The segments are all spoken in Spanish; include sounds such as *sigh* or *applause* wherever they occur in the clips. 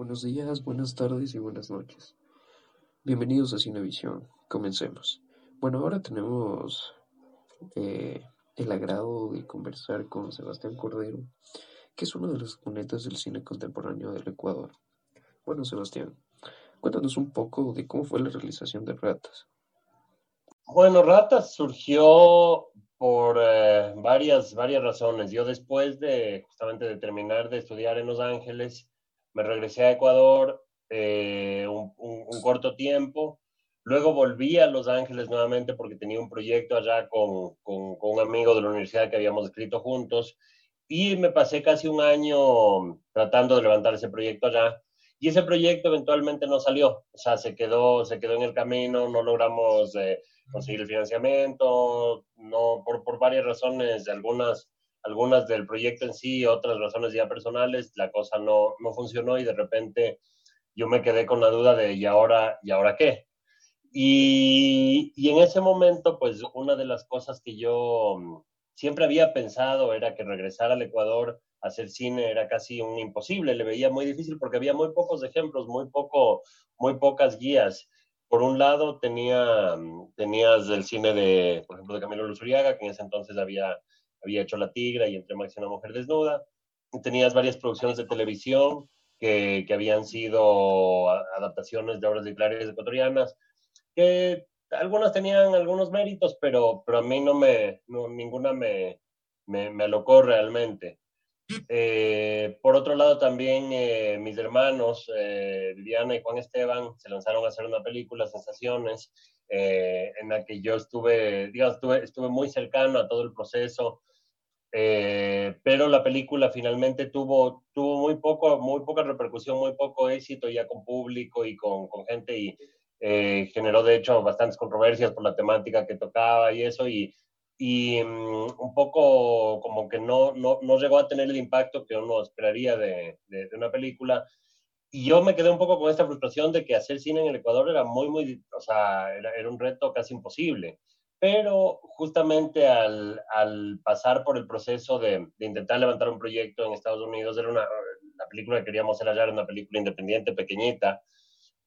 Buenos días, buenas tardes y buenas noches. Bienvenidos a Cinevisión. Comencemos. Bueno, ahora tenemos eh, el agrado de conversar con Sebastián Cordero, que es uno de los exponentes del cine contemporáneo del Ecuador. Bueno, Sebastián, cuéntanos un poco de cómo fue la realización de Ratas. Bueno, Ratas surgió por eh, varias, varias razones. Yo después de justamente de terminar de estudiar en Los Ángeles, me regresé a Ecuador eh, un, corto tiempo. Luego volví a Los Ángeles nuevamente porque tenía un proyecto allá con, con, un amigo de la universidad que habíamos escrito juntos y me pasé casi un año tratando de levantar ese proyecto allá. Y ese proyecto eventualmente no salió, o sea, se quedó, se quedó en el camino, no logramos eh, conseguir el financiamiento, no, por, por varias razones, algunas algunas del proyecto en sí, otras razones ya personales, la cosa no, no funcionó y de repente yo me quedé con la duda de ¿y ahora, ¿y ahora qué? Y, y en ese momento, pues una de las cosas que yo mm, siempre había pensado era que regresar al Ecuador a hacer cine era casi un imposible, le veía muy difícil porque había muy pocos ejemplos, muy, poco, muy pocas guías. Por un lado tenía, mm, tenías el cine de, por ejemplo, de Camilo Luzuriaga, que en ese entonces había había hecho La Tigra y Entre Max y una mujer desnuda. Tenías varias producciones de televisión que, que habían sido adaptaciones de obras literarias ecuatorianas, que algunas tenían algunos méritos, pero, pero a mí no me, ninguna me, me, me, alocó realmente. Eh, por otro lado, también eh, mis hermanos, eh, Viviana y Juan Esteban, se lanzaron a hacer una película, Sensaciones, en la que yo estuve, digamos, estuve, estuve muy cercano a todo el proceso, eh, pero la película finalmente tuvo, tuvo muy, poco, muy poca repercusión, muy poco éxito ya con público y con, con gente y eh, generó de hecho bastantes controversias por la temática que tocaba y eso y, y um, un poco como que no, no, no, llegó a tener el impacto que uno esperaría de, de, de, una película. Y yo me quedé un poco con esta frustración de que hacer cine en el Ecuador era muy, muy, o sea, era, era un reto casi imposible pero justamente al, al, pasar por el proceso de, de, intentar levantar un proyecto en Estados Unidos, era una, la película que queríamos hacer allá era una película independiente, pequeñita,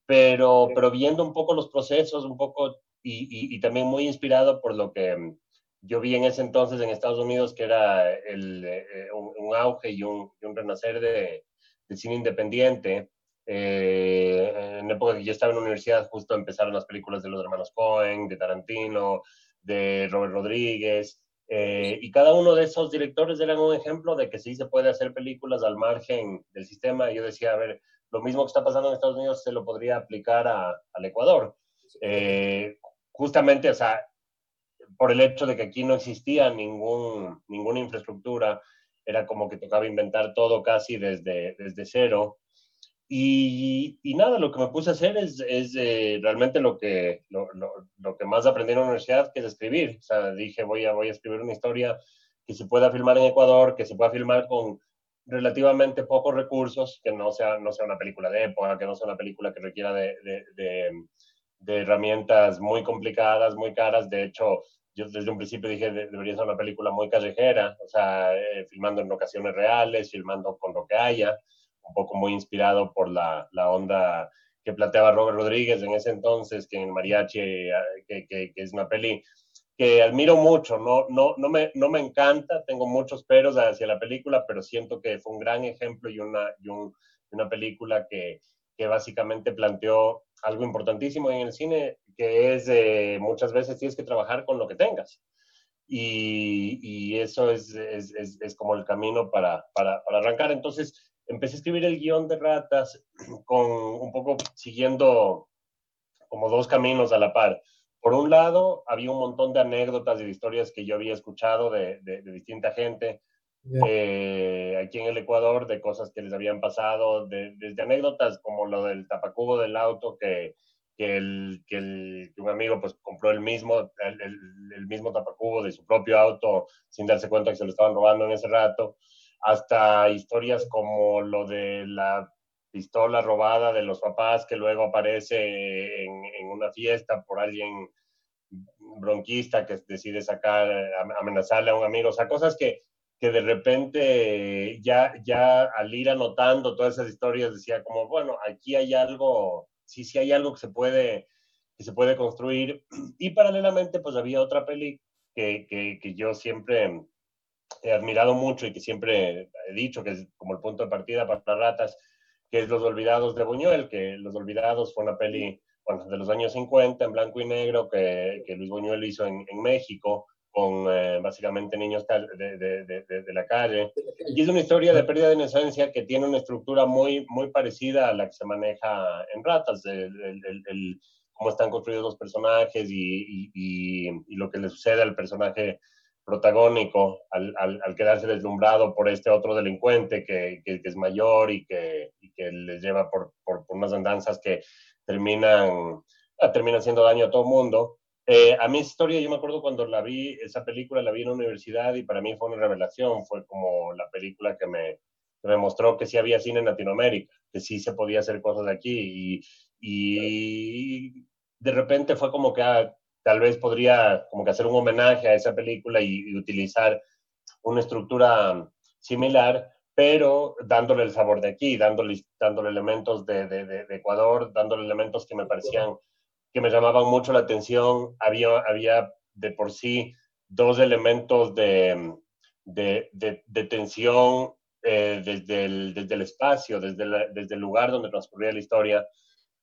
pero, pero viendo un poco los procesos, un poco, y, y, y, también muy inspirado por lo que yo vi en ese entonces en Estados Unidos, que era el, eh, un, un, auge y un, y un renacer de, del cine independiente. Eh, en época que yo estaba en la universidad, justo empezaron las películas de los hermanos Cohen, de Tarantino, de Robert Rodríguez, eh, y cada uno de esos directores eran un ejemplo de que sí se puede hacer películas al margen del sistema. Yo decía, a ver, lo mismo que está pasando en Estados Unidos se lo podría aplicar a, al Ecuador. Eh, justamente, o sea, por el hecho de que aquí no existía ningún, ninguna infraestructura, era como que tocaba inventar todo casi desde, desde cero. Y, y, nada, lo que me puse a hacer es, es eh, realmente lo que, lo, lo, lo, que más aprendí en la universidad, que es escribir. O sea, dije, voy a, voy a escribir una historia que se pueda filmar en Ecuador, que se pueda filmar con relativamente pocos recursos, que no sea, no sea una película de época, que no sea una película que requiera de, de, de, de herramientas muy complicadas, muy caras. De hecho, yo desde un principio dije, debería ser una película muy callejera, o sea, eh, filmando en ocasiones reales, filmando con lo que haya un poco muy inspirado por la, la onda que planteaba Robert Rodríguez en ese entonces, que en Mariachi, eh, que, que, que, es una peli que admiro mucho, no, no, no, me, no me encanta, tengo muchos peros hacia la película, pero siento que fue un gran ejemplo y una, y un, una película que, que básicamente planteó algo importantísimo en el cine, que es eh, muchas veces tienes que trabajar con lo que tengas. Y, y eso es, es, es, es, como el camino para, para, para arrancar. Entonces, empecé a escribir el guion de ratas *clears throat* con un poco siguiendo como dos caminos a la par. Por un lado, había un montón de anécdotas y de historias que yo había escuchado de, de, de distinta gente yeah. eh, aquí en el Ecuador, de cosas que les habían pasado, de, desde anécdotas como lo del tapacubo del auto que, que, el, que, el, que un amigo pues compró el mismo, el, el, el mismo tapacubo de su propio auto sin darse cuenta que se lo estaban robando en ese rato hasta historias como lo de la pistola robada de los papás que luego aparece en, una fiesta por alguien bronquista que decide sacar, amenazarle a un amigo, o sea, cosas que, que de repente ya, ya al ir anotando todas esas historias decía como, bueno, aquí hay algo, sí, sí hay algo que se puede, que se puede construir. *clears throat* Y paralelamente, pues había otra peli que, que, que yo siempre he admirado mucho y que siempre he dicho que es como el punto de partida para ratas, que es Los Olvidados de Buñuel, que Los Olvidados fue una peli bueno, de los años 50 en blanco y negro que, que Luis Buñuel hizo en, en México con eh, básicamente niños de, de, de, de, la calle. Y es una historia de pérdida de inocencia que tiene una estructura muy, muy parecida a la que se maneja en Ratas, el, el, el cómo están construidos los personajes y, y, y, lo que le sucede al personaje protagónico al, al, al, quedarse deslumbrado por este otro delincuente que, que, que es mayor y que, y que les lleva por, por, por, unas andanzas que terminan, ah, terminan haciendo daño a todo el mundo. Eh, a mi historia, yo me acuerdo cuando la vi, esa película la vi en la universidad y para mí fue una revelación, fue como la película que me, que me mostró que sí había cine en Latinoamérica, que sí se podía hacer cosas aquí y, y de repente fue como que ah, tal vez podría como que hacer un homenaje a esa película y, utilizar una estructura similar, pero dándole el sabor de aquí, dándole, dándole elementos de, Ecuador, dándole elementos que me parecían, que me llamaban mucho la atención. Había, había de por sí dos elementos de, tensión eh, desde, el, desde el espacio, desde, desde el lugar donde transcurría la historia.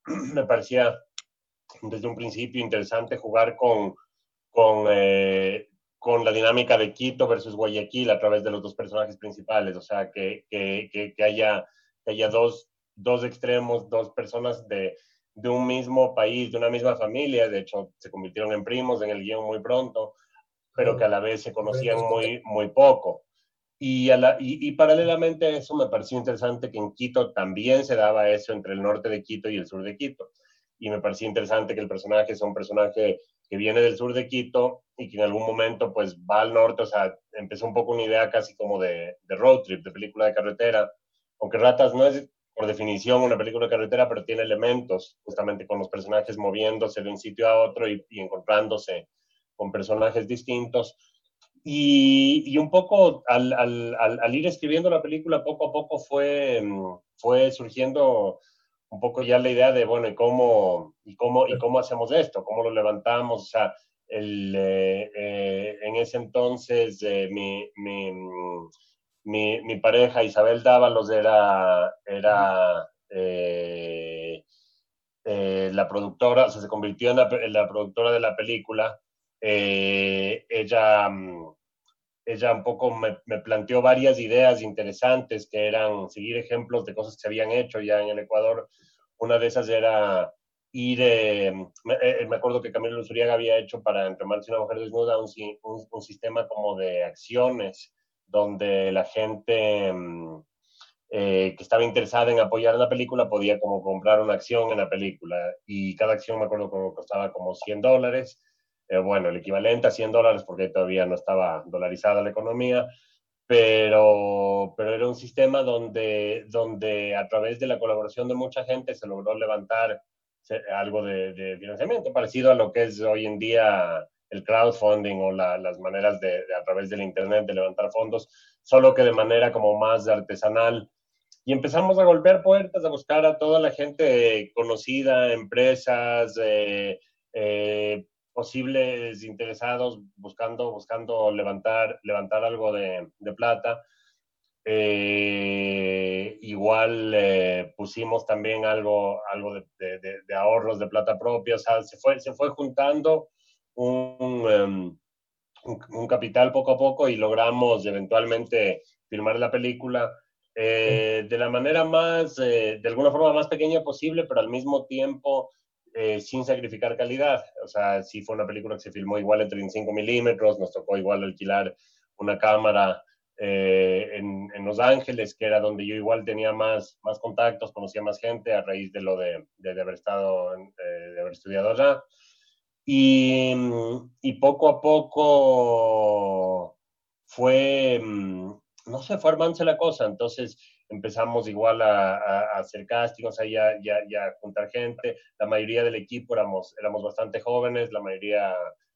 *clears throat* me parecía desde un principio interesante jugar con, con, eh, con la dinámica de Quito versus Guayaquil a través de los dos personajes principales, o sea, que, que, que, haya, que haya dos, dos extremos, dos personas de, de un mismo país, de una misma familia, de hecho se convirtieron en primos en el guion muy pronto, pero que a la vez se conocían muy, muy poco. Y, a la, y, y, paralelamente a eso me pareció interesante que en Quito también se daba eso entre el norte de Quito y el sur de Quito y me parecía interesante que el personaje sea un personaje que viene del sur de Quito y que en algún momento pues va al norte, o sea, empezó un poco una idea casi como de, de road trip, de película de carretera, aunque Ratas no es por definición una película de carretera, pero tiene elementos justamente con los personajes moviéndose de un sitio a otro y, y encontrándose con personajes distintos. Y, y un poco al, al, al, al, ir escribiendo la película, poco a poco fue, fue surgiendo un poco ya la idea de, bueno, ¿y cómo, y cómo, y cómo hacemos esto? ¿Cómo lo levantamos? O sea, el, eh, eh, en ese entonces eh, mi, mi, mi, mi, pareja Isabel Dávalos era, era la productora, o sea, se convirtió en la, en la productora de la película. ella, ella un poco me, me, planteó varias ideas interesantes que eran seguir ejemplos de cosas que se habían hecho ya en el Ecuador. Una de esas era ir, eh, me, eh, me, acuerdo que Camilo Luzuriaga había hecho para Entremarse una mujer desnuda un, un, un, sistema como de acciones donde la gente eh, que estaba interesada en apoyar la película podía como comprar una acción en la película y cada acción me acuerdo que costaba como 100 dólares eh, bueno, el equivalente a 100 dólares porque todavía no estaba dolarizada la economía, pero, pero era un sistema donde, donde a través de la colaboración de mucha gente se logró levantar algo de, de financiamiento, parecido a lo que es hoy en día el crowdfunding o la, las maneras de, de, a través del Internet de levantar fondos, solo que de manera como más artesanal. Y empezamos a golpear puertas, a buscar a toda la gente conocida, empresas, eh, eh, posibles interesados buscando, buscando levantar, levantar algo de, de plata. Eh, igual eh, pusimos también algo, algo de, de, de, ahorros de plata propia, o sea, se fue, se fue juntando un, um, un, capital poco a poco y logramos eventualmente filmar la película eh, de la manera más, de alguna forma más pequeña posible, pero al mismo tiempo eh, sin sacrificar calidad. O sea, si fue una película que se filmó igual en 35 milímetros, nos tocó igual alquilar una cámara eh, en, en, Los Ángeles, que era donde yo igual tenía más, más contactos, conocía más gente a raíz de lo de, de, de haber estado, eh, de haber estudiado allá. Y, y, poco a poco fue, mm, no sé, fue armándose la cosa. Entonces, empezamos igual a, a, a hacer castings, ahí a, ya juntar gente. La mayoría del equipo éramos, éramos bastante jóvenes, la mayoría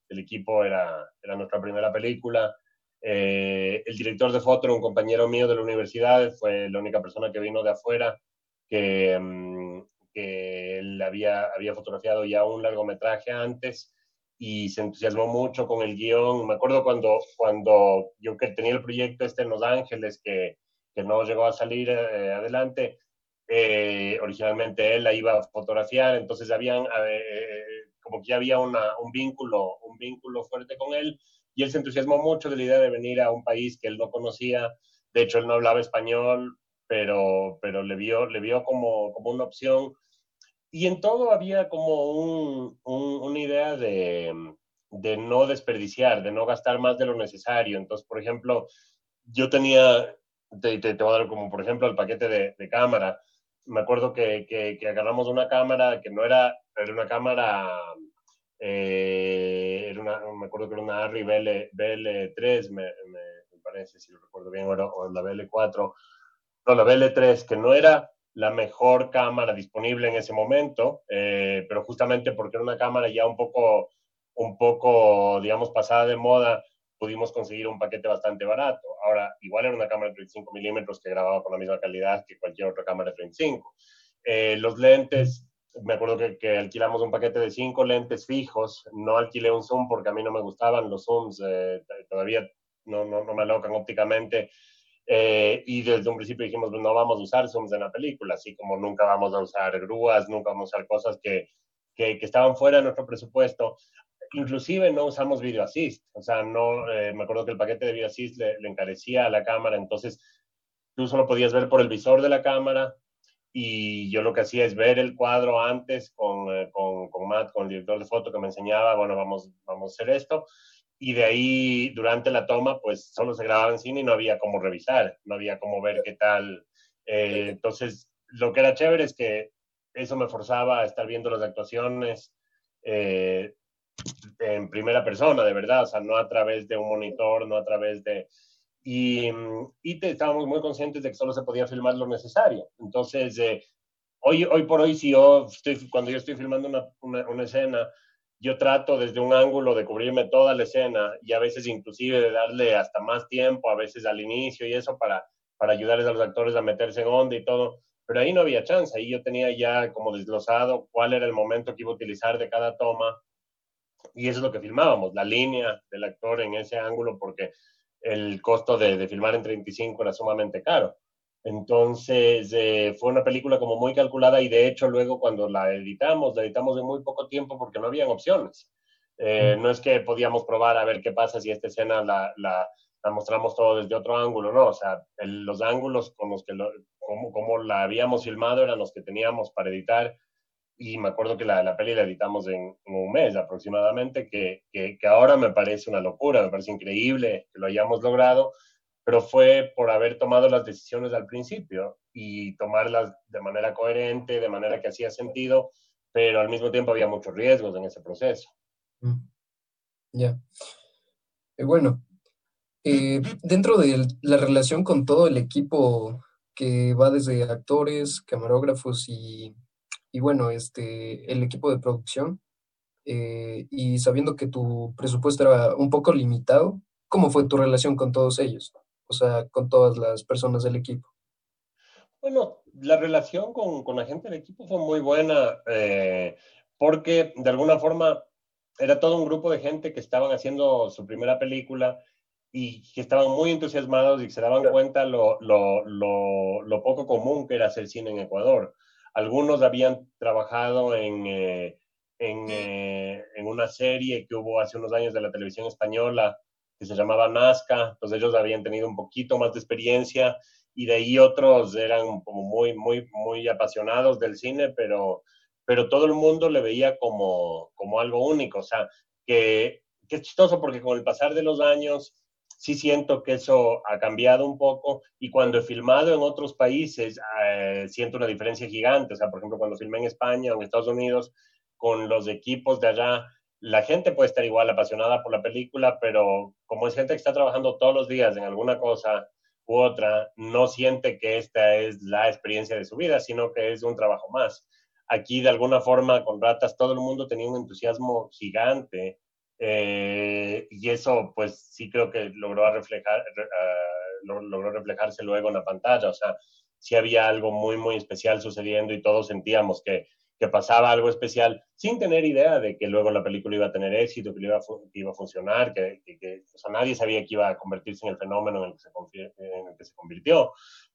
del equipo era, era nuestra primera película. Eh, el director de foto era un compañero mío de la universidad, fue la única persona que vino de afuera que, mm, que él había, había fotografiado ya un largometraje antes y se entusiasmó mucho con el guion. Me acuerdo cuando, cuando yo que tenía el proyecto este en Los Ángeles, que, que no llegó a salir eh, adelante, eh, originalmente él la iba a fotografiar, entonces habían, eh, como que ya había una, un, vínculo, un vínculo fuerte con él, y él se entusiasmó mucho de la idea de venir a un país que él no conocía, de hecho él no hablaba español, pero, pero le, vio, le vio como, como una opción, y en todo había como un, una idea de, de no desperdiciar, de no gastar más de lo necesario, entonces, por ejemplo, yo tenía, te, te, voy a dar como por ejemplo el paquete de, de cámara, me acuerdo que, que, agarramos una cámara que no era, era una cámara, eh, era una, me acuerdo que era una Arri BL, BL3, me, me, parece, si lo recuerdo bien, o, o la BL4, no, la BL3, que no era la mejor cámara disponible en ese momento, eh, pero justamente porque era una cámara ya un poco, un poco, digamos, pasada de moda, pudimos conseguir un paquete bastante barato. Ahora, igual era una cámara de 35 milímetros que grababa con la misma calidad que cualquier otra cámara de 35. Eh, los lentes, me acuerdo que, alquilamos un paquete de cinco lentes fijos. No alquilé un zoom porque a mí no me gustaban los zooms, eh, todavía no, no, no, me alocan ópticamente. Eh, y desde un principio dijimos, no vamos a usar zooms en la película, así como nunca vamos a usar grúas, nunca vamos a usar cosas que, que, que estaban fuera de nuestro presupuesto inclusive no usamos video assist, o sea, no, eh, me acuerdo que el paquete de video assist le, encarecía a la cámara, entonces tú solo podías ver por el visor de la cámara y yo lo que hacía es ver el cuadro antes con, eh, con, con, Matt, con el director de foto que me enseñaba, bueno, vamos, vamos a hacer esto, y de ahí durante la toma pues solo se grababa en cine y no había cómo revisar, no había cómo ver qué tal, eh, entonces lo que era chévere es que eso me forzaba a estar viendo las actuaciones, eh, en primera persona, de verdad, o sea, no a través de un monitor, no a través de... Y, y te, estábamos muy conscientes de que solo se podía filmar lo necesario. Entonces, eh, hoy, hoy por hoy, si yo estoy, cuando yo estoy filmando una, una, una, escena, yo trato desde un ángulo de cubrirme toda la escena y a veces inclusive de darle hasta más tiempo, a veces al inicio y eso para, para ayudarles a los actores a meterse en onda y todo. Pero ahí no había chance, ahí yo tenía ya como desglosado cuál era el momento que iba a utilizar de cada toma y eso es lo que filmábamos, la línea del actor en ese ángulo, porque el costo de, de filmar en 35 era sumamente caro. Entonces, eh, fue una película como muy calculada y de hecho luego cuando la editamos, la editamos en muy poco tiempo porque no habían opciones. Eh, no es que podíamos probar a ver qué pasa si esta escena la, la, la mostramos todo desde otro ángulo, no, o sea, el, los ángulos con los que lo, como, como la habíamos filmado eran los que teníamos para editar y me acuerdo que la, la peli la editamos en, un mes aproximadamente, que, que, ahora me parece una locura, me parece increíble que lo hayamos logrado, pero fue por haber tomado las decisiones al principio y tomarlas de manera coherente, de manera que hacía sentido, pero al mismo tiempo había muchos riesgos en ese proceso. Mm. Ya. Eh, bueno, eh, dentro de la relación con todo el equipo que va desde actores, camarógrafos y y bueno, este, el equipo de producción, eh, y sabiendo que tu presupuesto era un poco limitado, ¿cómo fue tu relación con todos ellos? O sea, con todas las personas del equipo. Bueno, la relación con, con la gente del equipo fue muy buena, eh, porque de alguna forma era todo un grupo de gente que estaban haciendo su primera película y que estaban muy entusiasmados y que se daban cuenta lo, lo, lo, lo poco común que era hacer cine en Ecuador. Algunos habían trabajado en, eh, en, eh, en, una serie que hubo hace unos años de la televisión española que se llamaba Nazca, entonces ellos habían tenido un poquito más de experiencia y de ahí otros eran como muy, muy, muy apasionados del cine, pero, pero todo el mundo le veía como, como algo único, o sea, que, que es chistoso porque con el pasar de los años sí siento que eso ha cambiado un poco y cuando he filmado en otros países eh, siento una diferencia gigante. O sea, por ejemplo, cuando filmé en España o en Estados Unidos con los equipos de allá, la gente puede estar igual apasionada por la película, pero como es gente que está trabajando todos los días en alguna cosa u otra, no siente que esta es la experiencia de su vida, sino que es un trabajo más. Aquí, de alguna forma, con Ratas, todo el mundo tenía un entusiasmo gigante Eh, y eso, pues sí creo que logró, reflejar, logró reflejarse luego en la pantalla. O sea, sí había algo muy, muy especial sucediendo y todos sentíamos que, que pasaba algo especial sin tener idea de que luego la película iba a tener éxito, que iba a, que iba a funcionar, que, que, o sea, nadie sabía que iba a convertirse en el fenómeno en el que se, en el que se convirtió.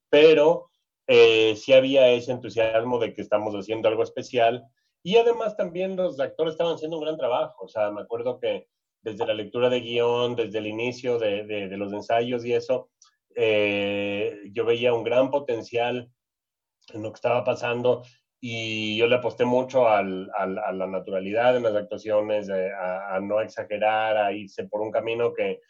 Pero eh, sí había ese entusiasmo de que estamos haciendo algo especial y además también los actores estaban haciendo un gran trabajo. O sea, me acuerdo que desde la lectura de guion, desde el inicio de, de, los ensayos y eso, eh, yo veía un gran potencial en lo que estaba pasando y yo le aposté mucho al, al, a la naturalidad en las actuaciones, eh, a, a, no exagerar, a irse por un camino que,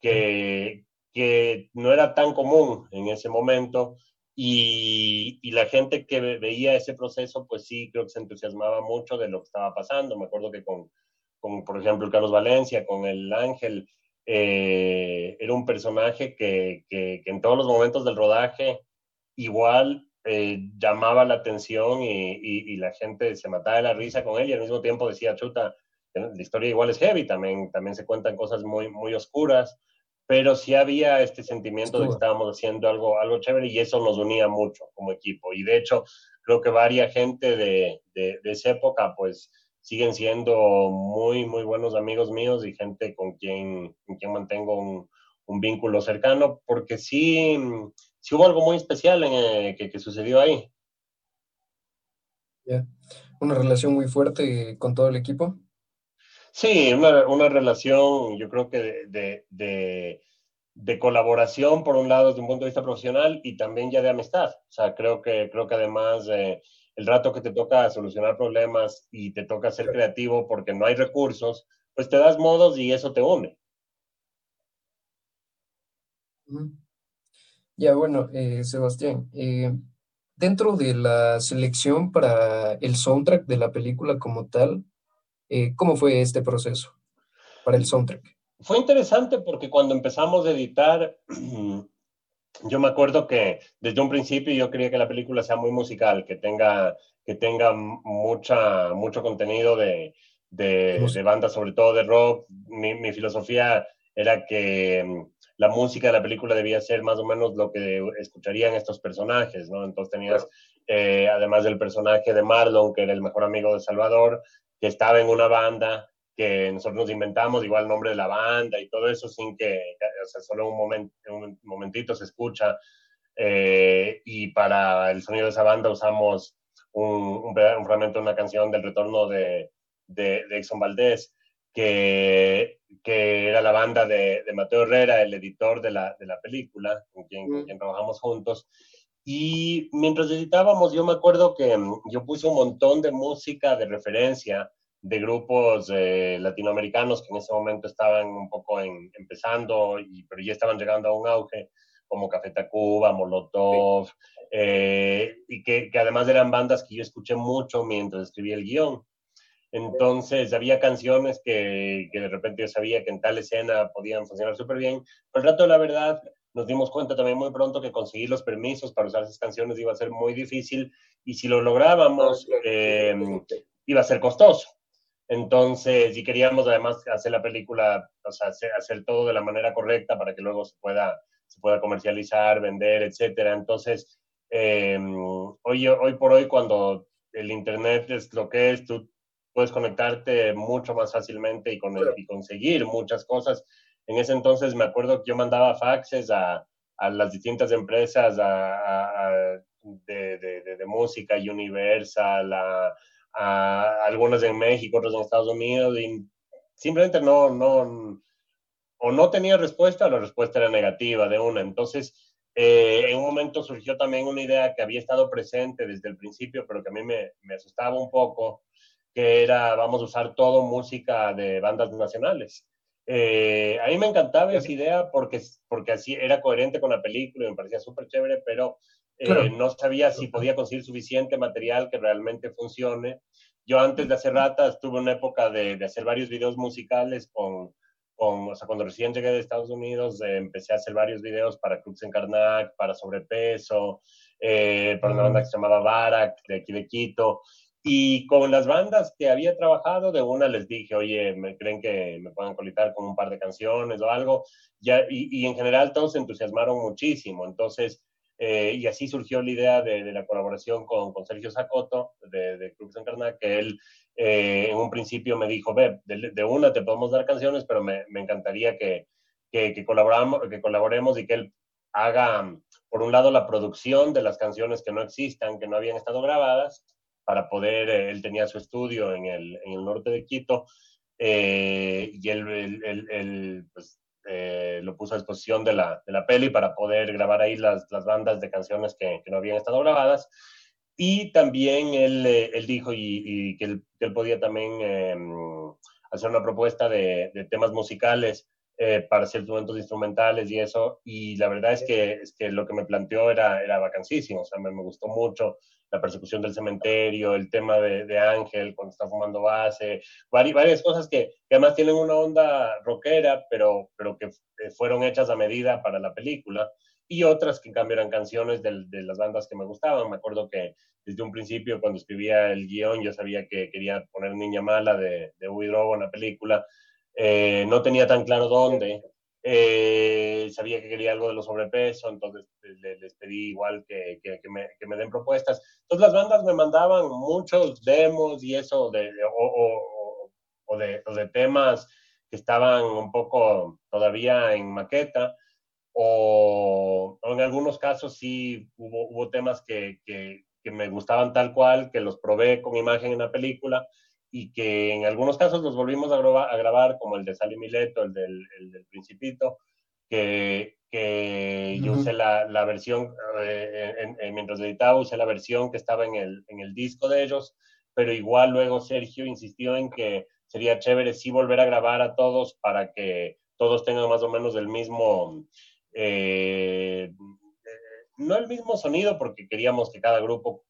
que, que no era tan común en ese momento y, y, la gente que veía ese proceso, pues sí, creo que se entusiasmaba mucho de lo que estaba pasando. Me acuerdo que con, con por ejemplo, Carlos Valencia, con el Ángel, eh, era un personaje que, que, que, en todos los momentos del rodaje igual eh, llamaba la atención y, y, y, la gente se mataba de la risa con él y al mismo tiempo decía, chuta, la historia igual es heavy, también, también se cuentan cosas muy, muy oscuras pero sí había este sentimiento de que estábamos haciendo algo, algo chévere y eso nos unía mucho como equipo. Y de hecho, creo que varias gente de, de, de esa época, pues siguen siendo muy, muy buenos amigos míos y gente con quien, con quien mantengo un, un vínculo cercano, porque sí, sí hubo algo muy especial en, eh, que, que, sucedió ahí. Yeah. Una relación muy fuerte con todo el equipo. Sí, una, una relación, yo creo que de, de, de, de, colaboración, por un lado, desde un punto de vista profesional y también ya de amistad. O sea, creo que, creo que además eh, el rato que te toca solucionar problemas y te toca ser creativo porque no hay recursos, pues te das modos y eso te une. Ya, bueno, eh, Sebastián, eh, dentro de la selección para el soundtrack de la película como tal, eh, ¿Cómo fue este proceso para el soundtrack? Fue interesante porque cuando empezamos a editar, *clears throat* yo me acuerdo que desde un principio yo quería que la película sea muy musical, que tenga, que tenga mucha, mucho contenido de, de, de banda, sobre todo de rock. Mi, mi, filosofía era que mm, la música de la película debía ser más o menos lo que escucharían estos personajes, ¿no? Entonces tenías, eh, además del personaje de Marlon, que era el mejor amigo de Salvador, que estaba en una banda que nosotros nos inventamos igual el nombre de la banda y todo eso sin que, o sea, solo un, moment, un momentito se escucha. Eh, y para el sonido de esa banda usamos un, un, un fragmento de una canción del retorno de, de, de Exxon Valdés, que, que, era la banda de, de, Mateo Herrera, el editor de la, de la película, con quien, mm. con quien trabajamos juntos. Y mientras editábamos, yo me acuerdo que mm, yo puse un montón de música de referencia de grupos eh, latinoamericanos que en ese momento estaban un poco en, empezando, y, pero ya estaban llegando a un auge, como Café Tacuba, Molotov, sí. eh, y que, que, además eran bandas que yo escuché mucho mientras escribía el guion. Entonces había canciones que, que de repente yo sabía que en tal escena podían funcionar súper bien. Pero el rato, la verdad, nos dimos cuenta también muy pronto que conseguir los permisos para usar esas canciones iba a ser muy difícil y si lo lográbamos eh, iba a ser costoso. Entonces, y queríamos además hacer la película, o sea, hacer, hacer, todo de la manera correcta para que luego se pueda, se pueda comercializar, vender, etcétera. Entonces, eh, hoy, hoy por hoy, cuando el Internet es lo que es, tú puedes conectarte mucho más fácilmente y, con el, y conseguir muchas cosas en ese entonces me acuerdo que yo mandaba faxes a, las distintas empresas a, de, música, Universal, a, algunas en México, otras en Estados Unidos, y simplemente no, no, o no tenía respuesta o la respuesta era negativa de una. Entonces, eh, en un momento surgió también una idea que había estado presente desde el principio, pero que a mí me asustaba un poco, que era, vamos a usar todo música de bandas nacionales. Eh, a mí me encantaba esa idea porque, porque así era coherente con la película y me parecía súper chévere, pero eh, claro. no sabía si podía conseguir suficiente material que realmente funcione. Yo antes de hacer ratas tuve una época de, de hacer varios videos musicales con, con, o sea, cuando recién llegué de Estados Unidos eh, empecé a hacer varios videos para Crux en Karnak, para Sobrepeso, eh, para una banda que se llamaba Barak, de aquí de Quito, Y con las bandas que había trabajado, de una les dije, oye, ¿me creen que me puedan colitar con un par de canciones o algo? Ya, y, en general todos se entusiasmaron muchísimo. Entonces, eh, y así surgió la idea de, la colaboración con, con, Sergio Zacoto de, de Cruz Encarnada, que él eh, en un principio me dijo, ve, de, una te podemos dar canciones, pero me, me encantaría que, que, que, colaboramos, que colaboremos y que él haga, por un lado, la producción de las canciones que no existan, que no habían estado grabadas, para poder, eh, él tenía su estudio en el, en el norte de Quito eh, y él, pues, eh, lo puso a disposición de la, de la peli para poder grabar ahí las, las bandas de canciones que, que, no habían estado grabadas. Y también él, él dijo y, que, él, él, podía también em, hacer una propuesta de, temas musicales para hacer momentos instrumentales y eso. Y la verdad es que, es que lo que me planteó era, era vacancísimo, o sea, me, me gustó mucho la persecución del cementerio, el tema de, de Ángel cuando está fumando base, varias, cosas que, que, además tienen una onda rockera, pero, pero que eh, fueron hechas a medida para la película. Y otras que en cambio eran canciones de, de las bandas que me gustaban. Me acuerdo que desde un principio, cuando escribía el guion, yo sabía que quería poner Niña Mala de, de Uy en la película. Eh, no tenía tan claro dónde. Eh, sabía que quería algo de los sobrepeso, entonces les, les pedí igual que, que, que, me, que, me, den propuestas. Entonces las bandas me mandaban muchos demos y eso, de, o, o, o, de, o, de, temas que estaban un poco todavía en maqueta, o, en algunos casos sí hubo, hubo temas que, que, me gustaban tal cual, que los probé con imagen en la película, y que en algunos casos los volvimos a grabar, a grabar como el de Sally Mileto, el del, el del Principito, que, que uh -huh. yo usé la, la versión, eh, en, en, mientras editaba, usé la versión que estaba en el, en el disco de ellos, pero igual luego Sergio insistió en que sería chévere sí volver a grabar a todos para que todos tengan más o menos el mismo, eh, no el mismo sonido, porque queríamos que cada grupo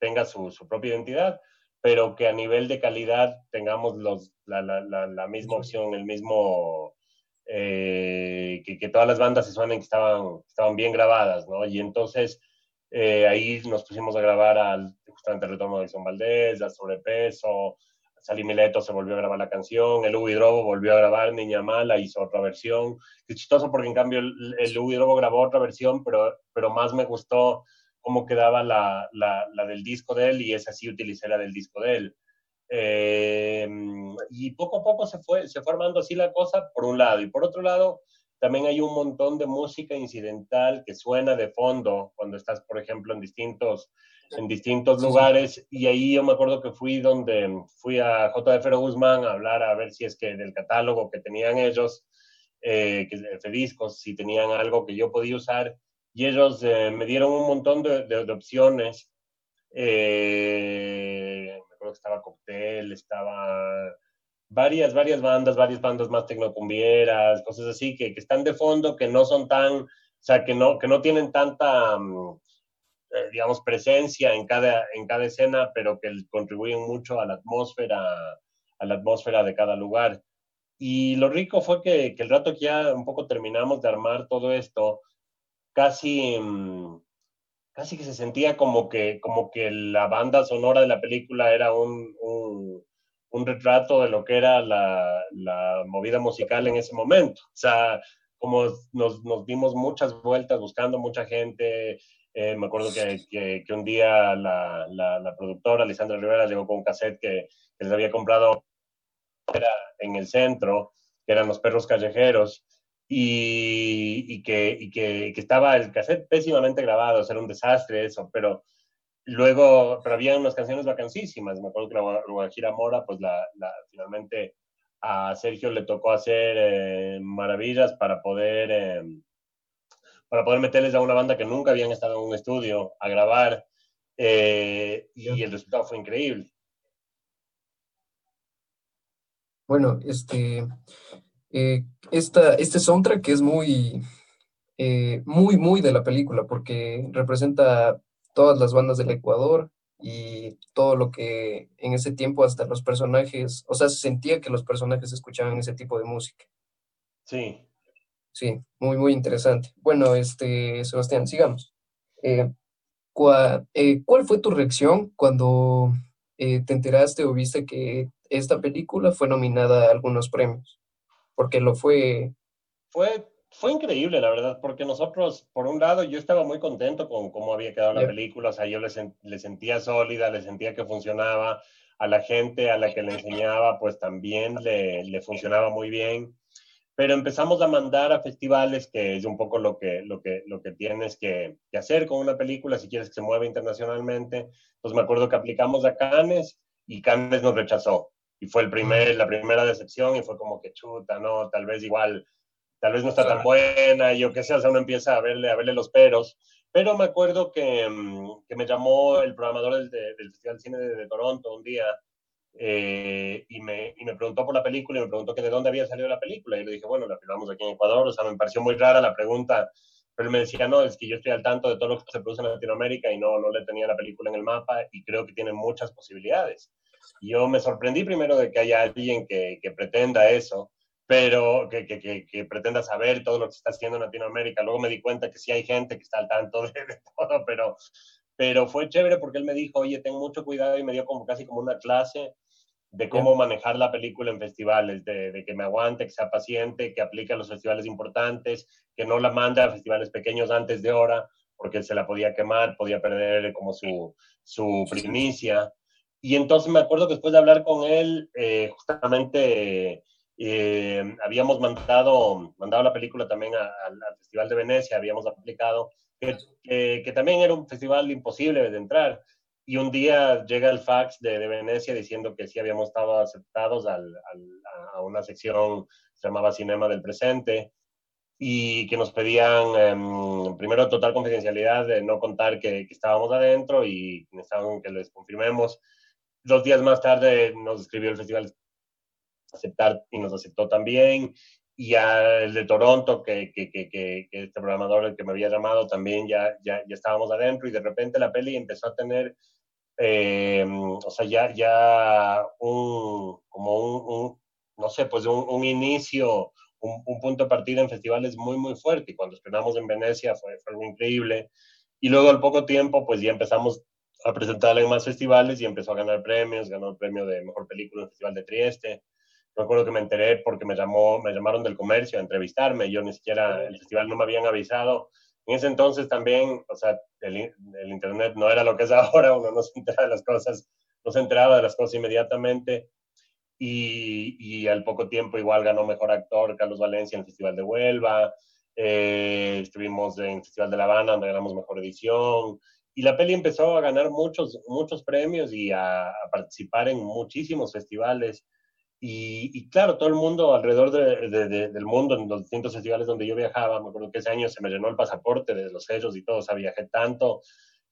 tenga su, su propia identidad, pero que a nivel de calidad tengamos los, la, la, la, la misma opción, el mismo, eh, que, que, todas las bandas se suenen que estaban, estaban bien grabadas, ¿no? Y entonces eh, ahí nos pusimos a grabar al justamente el retorno de Son Valdés, a Sobrepeso, Sally Mileto se volvió a grabar la canción, el Hugo Hidrobo volvió a grabar Niña Mala, hizo otra versión. Es chistoso porque en cambio el, el Hidrobo grabó otra versión, pero, pero más me gustó cómo quedaba la, la, la, del disco de él y esa sí utilicé la del disco de él. Eh, y poco a poco se fue, se fue armando así la cosa, por un lado. Y por otro lado, también hay un montón de música incidental que suena de fondo cuando estás, por ejemplo, en distintos, en distintos sí, lugares. Sí. Y ahí yo me acuerdo que fui donde fui a JF Guzmán a hablar a ver si es que del catálogo que tenían ellos, eh, que de discos, si tenían algo que yo podía usar y ellos eh, me dieron un montón de, de, de opciones. Eh, me acuerdo que estaba Cocktail, estaba varias, varias bandas, varias bandas más tecnocumbieras, cosas así, que, que, están de fondo, que no son tan, o sea, que no, que no tienen tanta, um, eh, digamos, presencia en cada, en cada escena, pero que contribuyen mucho a la atmósfera, a la atmósfera de cada lugar. Y lo rico fue que, que el rato que ya un poco terminamos de armar todo esto, casi, mm, casi que se sentía como que, como que la banda sonora de la película era un, un, retrato de lo que era la, la, movida musical en ese momento. O sea, como nos, nos dimos muchas vueltas buscando mucha gente. Eh, me acuerdo que, que, un día la, la, la, productora, Lisandra Rivera, llegó con un cassette que, que les había comprado era en el centro, que eran los perros callejeros y, que, que, estaba el cassette pésimamente grabado, o sea, era un desastre eso, pero luego, pero había unas canciones vacancísimas, me acuerdo que la Guajira Mora, pues la, finalmente a Sergio le tocó hacer eh, maravillas para poder, eh, para poder meterles a una banda que nunca habían estado en un estudio a grabar, eh, y el resultado fue increíble. Bueno, este, eh, esta, este soundtrack es muy, eh, muy, muy de la película porque representa todas las bandas del Ecuador y todo lo que en ese tiempo hasta los personajes, o sea, se sentía que los personajes escuchaban ese tipo de música. Sí. Sí, muy, muy interesante. Bueno, este, Sebastián, sigamos. Eh, ¿cuál, eh, ¿Cuál fue tu reacción cuando eh, te enteraste o viste que esta película fue nominada a algunos premios, porque lo fue... Fue, fue increíble, la verdad, porque nosotros, por un lado, yo estaba muy contento con cómo había quedado la película, o sea, yo le, le sentía sólida, le sentía que funcionaba, a la gente a la que le enseñaba, pues también le, le funcionaba muy bien pero empezamos a mandar a festivales, que es un poco lo que, lo que, lo que tienes que, que, hacer con una película si quieres que se mueva internacionalmente. Entonces me acuerdo que aplicamos a Cannes y Cannes nos rechazó. Y fue el primer, la primera decepción y fue como que chuta, ¿no? Tal vez igual, tal vez no está tan buena, y yo qué sé, o sea, uno empieza a verle, a verle los peros. Pero me acuerdo que, mm, que me llamó el programador del, del Festival de Cine de, de Toronto un día eh, y, me, y, me, preguntó por la película y me preguntó que de dónde había salido la película. Y le dije, bueno, la filmamos aquí en Ecuador. O sea, me pareció muy rara la pregunta, pero él me decía, no, es que yo estoy al tanto de todo lo que se produce en Latinoamérica y no, no le tenía la película en el mapa y creo que tiene muchas posibilidades. Yo me sorprendí primero de que haya alguien que, que pretenda eso, pero que, que, que, pretenda saber todo lo que se está haciendo en Latinoamérica. Luego me di cuenta que sí hay gente que está al tanto *laughs* de, de todo, pero, pero fue chévere porque él me dijo, oye, ten mucho cuidado y me dio como casi como una clase de cómo manejar la película en festivales, de, que me aguante, que sea paciente, que aplique a los festivales importantes, que no la mande a festivales pequeños antes de hora, porque se la podía quemar, podía perder como su, su primicia. Y entonces me acuerdo que después de hablar con él, eh, justamente eh, habíamos mandado, mandado la película también al Festival de Venecia, habíamos aplicado, que, que también era un festival imposible de entrar y un día llega el fax de, de, Venecia diciendo que sí habíamos estado aceptados al, al, a una sección se llamaba Cinema del Presente y que nos pedían eh, primero total confidencialidad de no contar que, que, estábamos adentro y necesitaban que les confirmemos. Dos días más tarde nos escribió el festival aceptar y nos aceptó también y al de Toronto, que, que, que, que, este programador el que me había llamado también ya, ya, ya estábamos adentro y de repente la peli empezó a tener eh, o sea, ya, ya un, como un, un no sé, pues un, un inicio, un, un, punto de partida en festivales muy, muy fuerte. Y cuando estrenamos en Venecia fue, fue, algo increíble. Y luego al poco tiempo, pues ya empezamos a presentarla en más festivales y empezó a ganar premios, ganó el premio de Mejor Película en el Festival de Trieste. Recuerdo que me enteré porque me, llamó, me llamaron del comercio a entrevistarme, yo ni siquiera, el festival no me habían avisado, en ese entonces también, o sea, el, el, Internet no era lo que es *laughs* ahora, uno no se entera de las cosas, no se enteraba de las cosas inmediatamente. Y, y al poco tiempo igual ganó Mejor Actor Carlos Valencia en el Festival de Huelva, eh, estuvimos en el Festival de La Habana donde ganamos Mejor Edición, y la peli empezó a ganar muchos, muchos premios y a, a participar en muchísimos festivales. Y, y, claro, todo el mundo alrededor de, de, de, del mundo, en los distintos festivales donde yo viajaba, me acuerdo que ese año se me llenó el pasaporte de los sellos y todo, o sea, viajé tanto,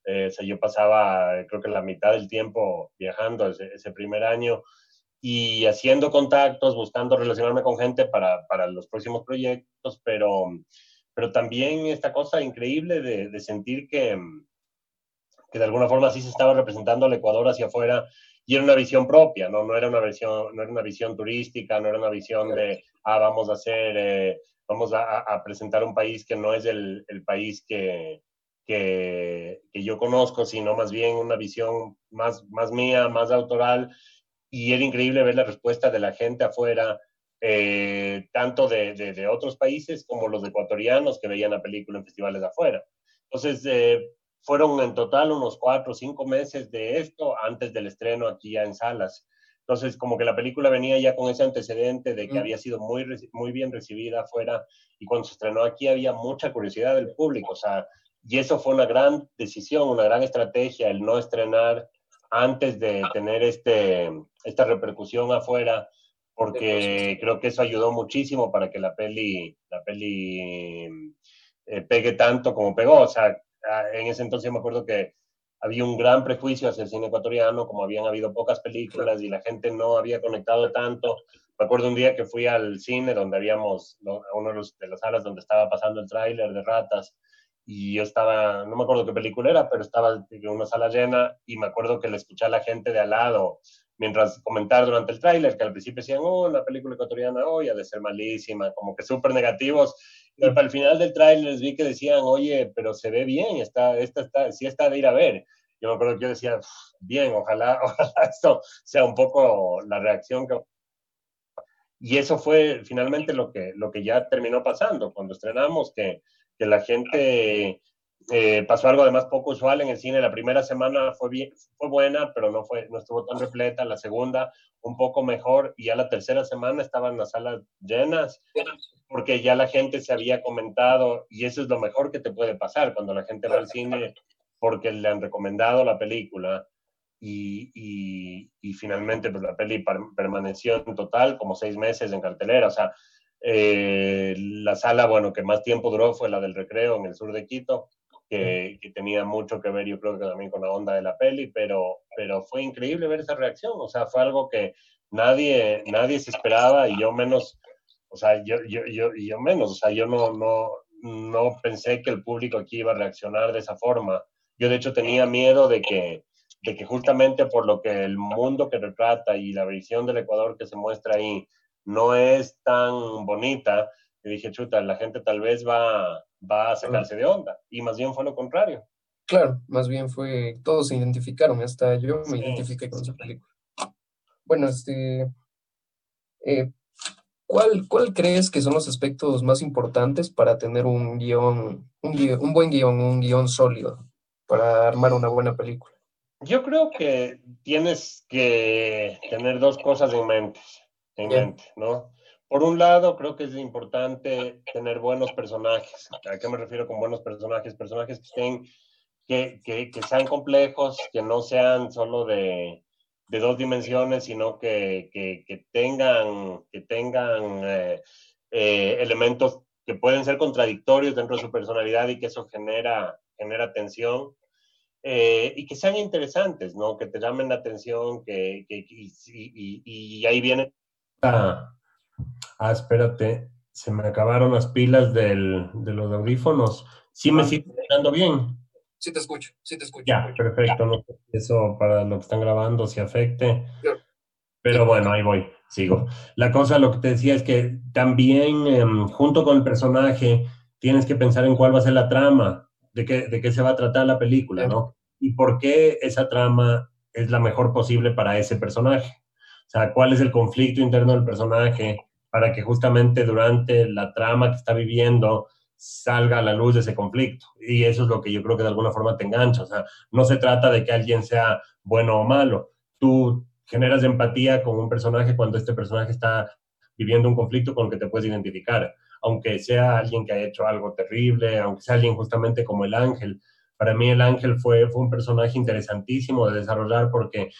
eh, o sea, yo pasaba creo que la mitad del tiempo viajando ese, ese, primer año y haciendo contactos, buscando relacionarme con gente para, para los próximos proyectos, pero, pero también esta cosa increíble de sentir que, que de alguna forma sí se estaba representando al Ecuador hacia afuera y era una visión propia, ¿no? No era una visión, no era una visión turística, no era una visión de, ah, vamos a hacer, eh, vamos a, presentar un país que no es el, país que, que, yo conozco, sino más bien una visión más, más mía, más autoral. Y era increíble ver la respuesta de la gente afuera, eh, tanto de, de, otros países como los ecuatorianos que veían la película en festivales afuera. Entonces, eh, fueron en total unos cuatro o cinco meses de esto antes del estreno aquí ya en salas. Entonces, como que la película venía ya con ese antecedente de que mm. había sido muy, muy bien recibida afuera y cuando se estrenó aquí había mucha curiosidad del público, o sea, y eso fue una gran decisión, una gran estrategia, el no estrenar antes de tener este, esta repercusión afuera, porque creo que eso ayudó muchísimo para que la peli, la peli eh, pegue tanto como pegó, o sea, Ah, en ese entonces me acuerdo que había un gran prejuicio hacia el cine ecuatoriano, como habían habido pocas películas y la gente no había conectado tanto. Me acuerdo un día que fui al cine donde habíamos, a los, de las salas donde estaba pasando el tráiler de Ratas, y yo estaba, no me acuerdo qué película era, pero estaba en una sala llena y me acuerdo que le escuché a la gente de al lado mientras comentar durante el tráiler, que al principio decían, oh, la película ecuatoriana hoy oh, ha de ser malísima, como que súper negativos, y para el final del tráiler vi que decían, oye, pero se ve bien, está, esta está, sí está de ir a ver. yo me acuerdo que yo decía, bien, ojalá, *laughs* ojalá esto sea un poco la reacción que... Y eso fue finalmente lo que, lo que ya terminó pasando cuando estrenamos, que, que la gente eh, pasó algo además poco usual en el cine. La primera semana fue, fue buena, pero no, fue, no estuvo tan repleta. La segunda, un poco mejor. Y ya la tercera semana estaban las salas llenas, porque ya la gente se había comentado. Y eso es lo mejor que te puede pasar cuando la gente va al cine porque le han recomendado la película. Y, y, y finalmente pues, la peli permaneció en total como seis meses en cartelera. O sea, eh, la sala, bueno, que más tiempo duró fue la del recreo en el sur de Quito que, tenía mucho que ver, yo creo que también con la onda de la peli, pero, pero fue increíble ver esa reacción, o sea, fue algo que nadie, nadie se esperaba y yo menos, o sea, yo, yo, yo, yo menos, o sea, yo no, no, no pensé que el público aquí iba a reaccionar de esa forma. Yo de hecho tenía miedo de que, de que justamente por lo que el mundo que retrata y la visión del Ecuador que se muestra ahí no es tan bonita, y dije, chuta, la gente tal vez va, va a sacarse de onda. Y más bien fue lo contrario. Claro, más bien fue, todos se identificaron, hasta yo me identifiqué con esa película. Bueno, este, eh, ¿cuál, ¿cuál crees que son los aspectos más importantes para tener un guion, un, un buen guion, un guion sólido, para armar una buena película? Yo creo que tienes que tener dos cosas en mente, en mente, ¿no? Por un lado, creo que es importante tener buenos personajes. ¿A qué me refiero con buenos personajes? Personajes que estén, que, que, que sean complejos, que no sean solo de, de dos dimensiones, sino que, que tengan, que tengan eh, eh, elementos que pueden ser contradictorios dentro de su personalidad y que eso genera, genera tensión. Eh, y que sean interesantes, ¿no? Que te llamen la atención, que, y, y, ahí viene Ah, espérate, se me acabaron las pilas del, de los audífonos. ¿Sí me ah. sigue escuchando bien? Sí te escucho, sí te escucho. Ya, perfecto. No sé eso para lo que están grabando si afecte. Pero bueno, ahí voy, sigo. La cosa, lo que te decía es que también em, junto con el personaje tienes que pensar en cuál va a ser la trama, de qué, de qué se va a tratar la película, ¿no? Y por qué esa trama es la mejor posible para ese personaje. O sea, cuál es el conflicto interno del personaje, para que justamente durante la trama que está viviendo salga a la luz de ese conflicto. Y eso es lo que yo creo que de alguna forma te engancha. O sea, no se trata de que alguien sea bueno o malo. Tú generas empatía con un personaje cuando este personaje está viviendo un conflicto con el que te puedes identificar. Aunque sea alguien que ha hecho algo terrible, aunque sea alguien justamente como el ángel. Para mí el ángel fue, fue un personaje interesantísimo de desarrollar porque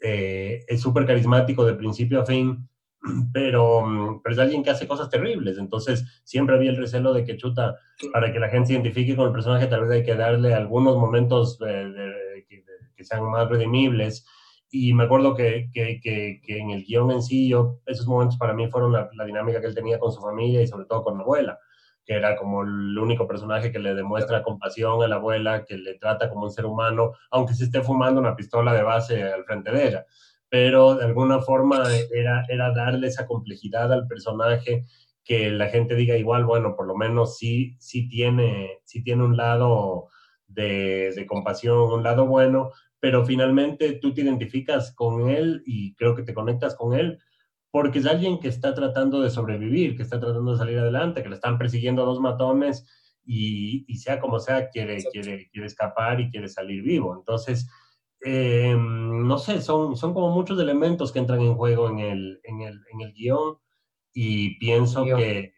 eh, es súper carismático de principio a fin *clears throat* pero, mm, pero es alguien que hace cosas terribles. Entonces, siempre había el recelo de que chuta, para que la gente se identifique con el personaje, tal vez hay que darle algunos momentos que sean más redimibles. Y me acuerdo que, que, que, en el guion en sí, yo, esos momentos para mí fueron la, la, dinámica que él tenía con su familia y sobre todo con la abuela, que era como el único personaje que le demuestra compasión a la abuela, que le trata como un ser humano, aunque se esté fumando una pistola de base al frente de ella pero de alguna forma era, era darle esa complejidad al personaje, que la gente diga igual, bueno, por lo menos sí, sí, tiene, sí tiene un lado de, de compasión, un lado bueno, pero finalmente tú te identificas con él y creo que te conectas con él porque es alguien que está tratando de sobrevivir, que está tratando de salir adelante, que le están persiguiendo dos matones y, y sea como sea, quiere, quiere, quiere escapar y quiere salir vivo. Entonces, eh, no sé, son, son como muchos elementos que entran en juego en el, en el, en el guion y pienso que,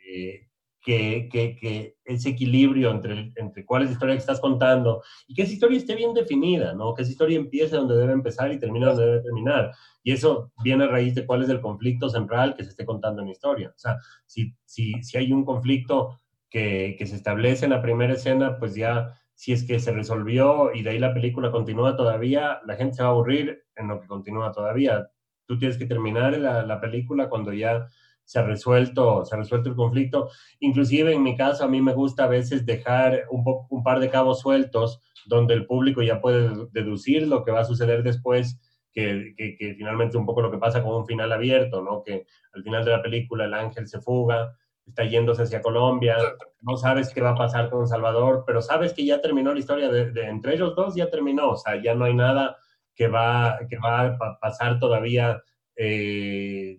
que, que, que, ese equilibrio entre, entre cuál es la historia que estás contando y que esa historia esté bien definida, ¿no? Que esa historia empiece donde debe empezar y termine donde debe terminar. Y eso viene a raíz de cuál es el conflicto central que se esté contando en la historia. O sea, si, si, si hay un conflicto que, que se establece en la primera escena, pues ya si es que se resolvió y de ahí la película continúa todavía, la gente se va a aburrir en lo que continúa todavía. Tú tienes que terminar la, la película cuando ya se ha resuelto, se resuelto el conflicto. Inclusive en mi caso, a mí me gusta a veces dejar un, un par de cabos sueltos donde el público ya puede deducir lo que va a suceder después, que, que, que, finalmente un poco lo que pasa con un final abierto, ¿no? Que al final de la película el ángel se fuga, está yéndose hacia Colombia, no sabes qué va a pasar con Salvador, pero sabes que ya terminó la historia de, entre ellos dos, ya terminó, o sea, ya no hay nada que va, que va a pasar todavía. Eh,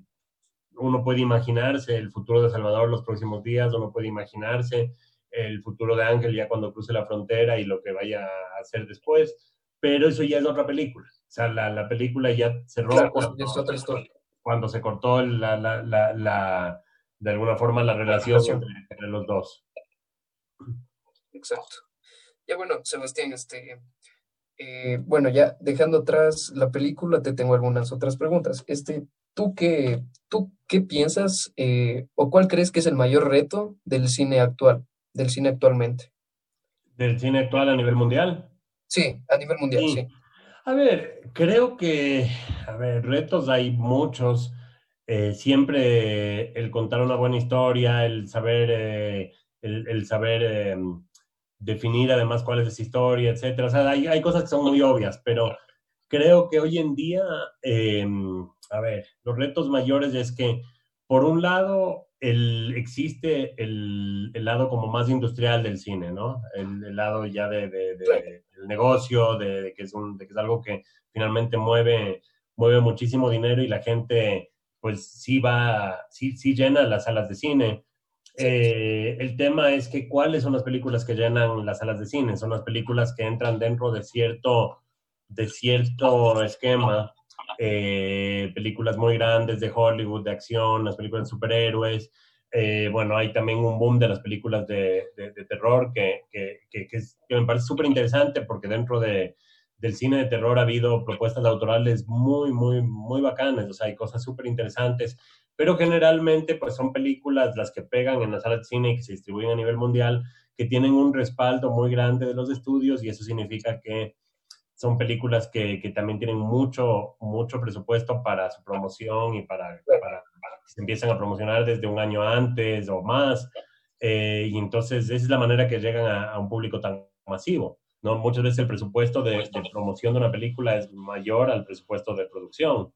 uno puede imaginarse el futuro de Salvador los próximos días, uno puede imaginarse el futuro de Ángel ya cuando cruce la frontera y lo que vaya a hacer después, pero eso ya es otra película. O sea, la, la película ya cerró cuando, es otra historia. cuando se cortó la, la, la, de alguna forma la relación entre, los dos. Exacto. Ya bueno, Sebastián, este, eh, bueno, ya dejando atrás la película, te tengo algunas otras preguntas. Este, ¿tú qué, tú qué piensas eh, o cuál crees que es el mayor reto del cine actual, del cine actualmente? ¿Del cine actual a nivel mundial? Sí, a nivel mundial, sí. A ver, creo que, a ver, retos hay muchos. Eh, siempre el contar una buena historia, el saber, eh, el, saber em, definir además cuál es esa historia, etcétera. O sea, hay, hay, cosas que son muy obvias, pero creo que hoy en día, em, a ver, los retos mayores es que, por un lado, el, existe el, el, lado como más industrial del cine, ¿no? El, lado ya de, de, del negocio, de, que es un, de que es algo que finalmente mueve, mueve muchísimo dinero y la gente pues sí va, sí, sí llena las salas de cine. Eh, el tema es que cuáles son las películas que llenan las salas de cine. Son las películas que entran dentro de cierto, de cierto esquema eh, películas muy grandes de Hollywood, de acción, las películas de superhéroes. Eh, bueno, hay también un boom de las películas de, terror que, que, que, me parece súper interesante porque dentro de, del cine de terror ha habido propuestas autorales muy, muy, muy bacanas, o sea, hay cosas súper interesantes, pero generalmente pues son películas las que pegan en las salas de cine y que se distribuyen a nivel mundial, que tienen un respaldo muy grande de los estudios y eso significa que son películas que, que, también tienen mucho, mucho presupuesto para su promoción y para, para, que se empiezan a promocionar desde un año antes o más. Eh, y entonces esa es la manera que llegan a, un público tan masivo. ¿No? Muchas veces el presupuesto de, promoción de una película es mayor al presupuesto de producción.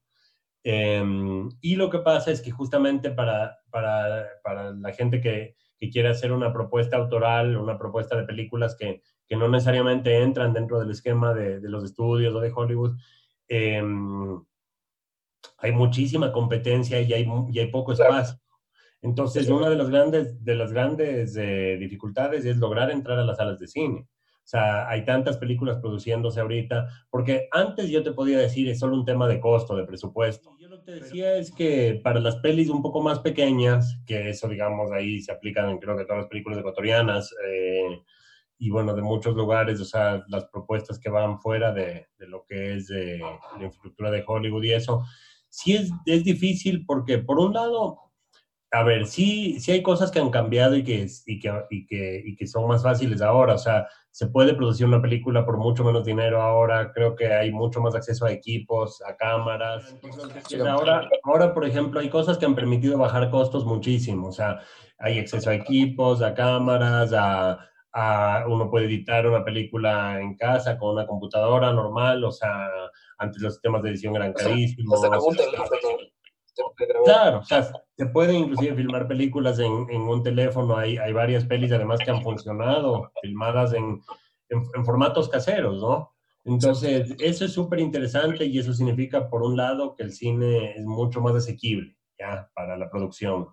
Em, y lo que pasa es que justamente para, para, para la gente que, que quiere hacer una propuesta autoral, una propuesta de películas que, que no necesariamente entran dentro del esquema de, de los estudios o de Hollywood, em, hay muchísima competencia y hay, y hay poco espacio. Entonces, una de las grandes, de las grandes eh, dificultades es lograr entrar a las salas de cine. O sea, hay tantas películas produciéndose ahorita, porque antes yo te podía decir es solo un tema de costo, de presupuesto. Yo lo que te decía es que para las pelis un poco más pequeñas, que eso digamos ahí se aplican en creo que todas las películas ecuatorianas, eh, y bueno, de muchos lugares, o sea, las propuestas que van fuera de, de lo que es de, la infraestructura de Hollywood y eso, sí es, es difícil porque por un lado, a ver, sí, sí hay cosas que han cambiado y que, y que, y que, y que son más fáciles ahora, o sea, se puede producir una película por mucho menos dinero ahora, creo que hay mucho más acceso a equipos, a cámaras. Ahora, ahora, por ejemplo, hay cosas que han permitido bajar costos muchísimo, o sea, hay acceso a equipos, a cámaras, a uno puede editar una película en casa con una computadora normal, o sea, antes los sistemas de edición eran carísimos. Claro, o sea, se pueden inclusive filmar películas en, en, un teléfono, hay, hay varias pelis además que han funcionado, filmadas en, en, formatos caseros, ¿no? Entonces, eso es súper interesante y eso significa, por un lado, que el cine es mucho más asequible, ¿ya? Para la producción.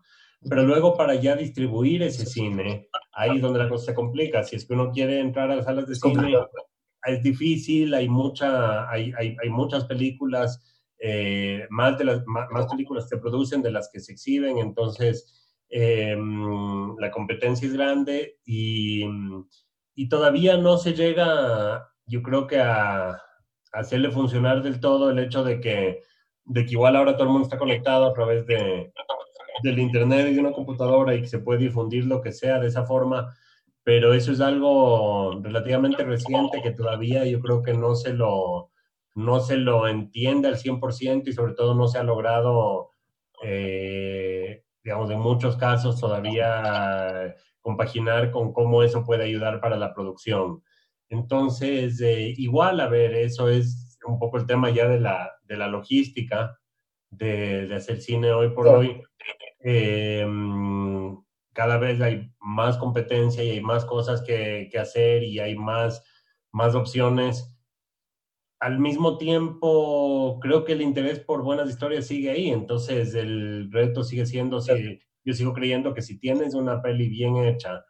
Pero luego para ya distribuir ese cine, ahí es donde la cosa se complica. Si es que uno quiere entrar a las salas de cine, es difícil, hay, mucha, hay, hay, hay muchas películas, eh, más, de las, más, películas se producen de las que se exhiben, entonces em, la competencia es grande y, y, todavía no se llega, yo creo que a, a, hacerle funcionar del todo el hecho de que, de que igual ahora todo el mundo está conectado a través de, del Internet y de una computadora y que se puede difundir lo que sea de esa forma, pero eso es algo relativamente reciente que todavía yo creo que no se lo, no se lo entiende al 100% y sobre todo no se ha logrado, eh, digamos, en muchos casos todavía compaginar con cómo eso puede ayudar para la producción. Entonces, eh, igual, a ver, eso es un poco el tema ya de la, de la logística de, de hacer cine hoy por hoy. Eh, cada vez hay más competencia y hay más cosas que, que hacer y hay más, más opciones. Al mismo tiempo, creo que el interés por buenas historias sigue ahí, entonces el reto sigue siendo, si, yo sigo creyendo que si tienes una peli bien hecha,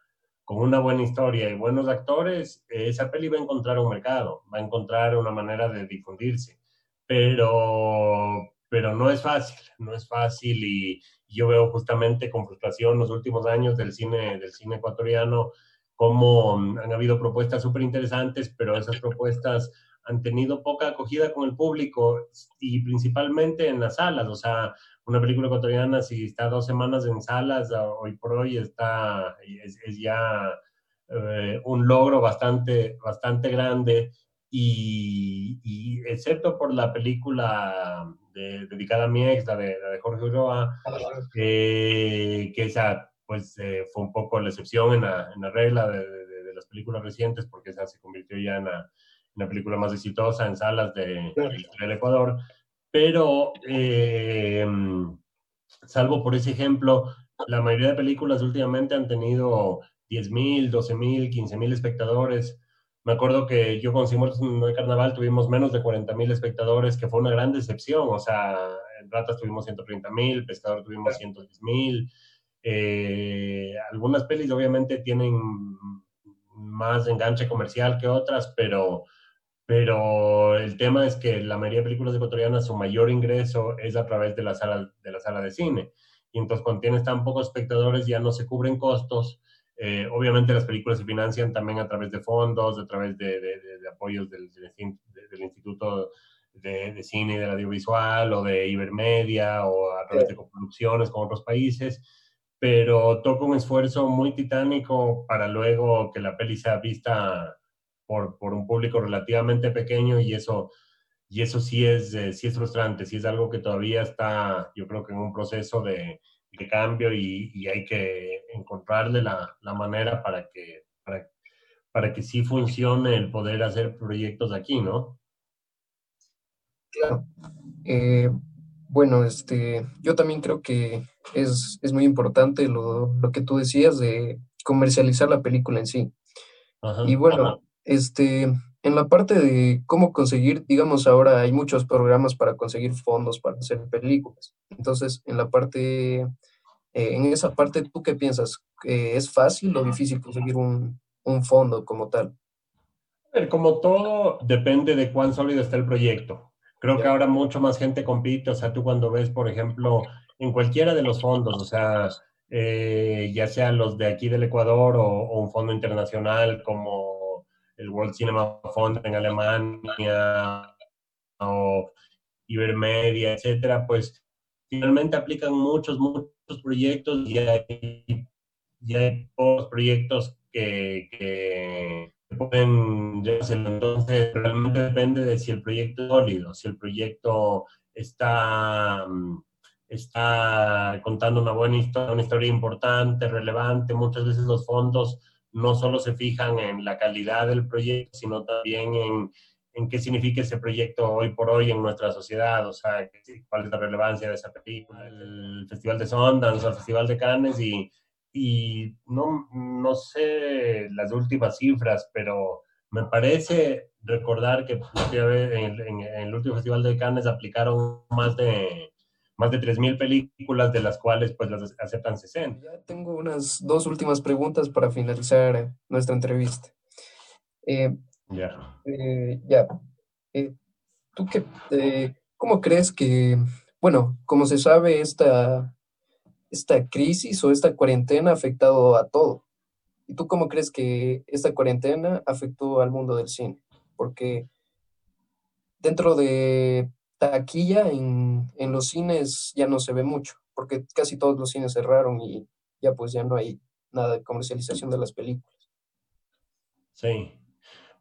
con una buena historia y buenos actores, esa peli va a encontrar un mercado, va a encontrar una manera de difundirse. Pero, pero no es fácil, no es fácil y yo veo justamente con frustración los últimos años del cine, del cine ecuatoriano, cómo han habido propuestas súper interesantes, pero esas propuestas han tenido poca acogida con el público y principalmente en las salas. O sea, una película ecuatoriana, si está dos semanas en salas, hoy por hoy está, es, ya eh, un logro bastante, bastante grande. Y, excepto por la película dedicada a mi ex, la de, Jorge Ulloa, que esa pues eh, fue un poco la excepción en la, en la regla de, las películas recientes, porque esa se convirtió ya en la, una película más exitosa en salas de, del Ecuador, pero eh, salvo por ese ejemplo, la mayoría de películas últimamente han tenido 10.000, 12.000, 15.000 espectadores. Me acuerdo que yo con Simón de Carnaval tuvimos menos de 40.000 espectadores, que fue una gran decepción. O sea, en Ratas tuvimos 130.000, Pescador tuvimos 110.000. Eh, algunas pelis obviamente tienen más enganche comercial que otras, pero pero el tema es que la mayoría de películas ecuatorianas su mayor ingreso es a través de la sala de, la sala de cine. Y entonces cuando tienes tan pocos espectadores ya no se cubren costos. Eh, obviamente las películas se financian también a través de fondos, a través de, de, apoyos del, del Instituto de, Cine y del Audiovisual o de Ibermedia o a través de coproducciones con otros países. Pero toca un esfuerzo muy titánico para luego que la peli sea vista por, un público relativamente pequeño y eso, y eso sí, es, eh, sí es frustrante, sí es algo que todavía está, yo creo que en un proceso de, cambio y, hay que encontrarle la, manera para que, para, que sí funcione el poder hacer proyectos aquí, ¿no? Claro. Eh, bueno, este, yo también creo que es, muy importante lo, que tú decías de comercializar la película en sí. y bueno, este, en la parte de cómo conseguir, digamos, ahora hay muchos programas para conseguir fondos para hacer películas. Entonces, en la parte, eh, en esa parte, ¿tú qué piensas? ¿Es fácil o difícil conseguir un, fondo como tal? Como todo, depende de cuán sólido está el proyecto. Creo que ahora mucho más gente compite, o sea, tú cuando ves, por ejemplo, en cualquiera de los fondos, o sea, eh, ya sean los de aquí del Ecuador o un fondo internacional como el World Cinema Fund en Alemania o Ibermedia, etcétera, pues finalmente aplican muchos, muchos proyectos y hay, y hay pocos proyectos que, que pueden Entonces, realmente depende de si el proyecto es sólido, si el proyecto está, está contando una buena historia, una historia importante, relevante. Muchas veces los fondos no solo se fijan en la calidad del proyecto, sino también en, en qué significa ese proyecto hoy por hoy en nuestra sociedad, o sea, cuál es la relevancia de esa película, el Festival de Sundance, el Festival de Cannes, y, y no, no sé las últimas cifras, pero me parece recordar que en, en el último Festival de Cannes aplicaron más de más de 3.000 películas, de las cuales pues las aceptan 60. Ya tengo unas dos últimas preguntas para finalizar nuestra entrevista. Eh, ya. Eh, ya. Eh, ¿Tú qué, cómo crees que, bueno, como se sabe, esta, esta crisis o esta cuarentena ha afectado a todo? ¿Y tú cómo crees que esta cuarentena afectó al mundo del cine? Porque dentro de taquilla en, en los cines ya no se ve mucho, porque casi todos los cines cerraron y ya pues ya no hay nada de comercialización de las películas. Sí.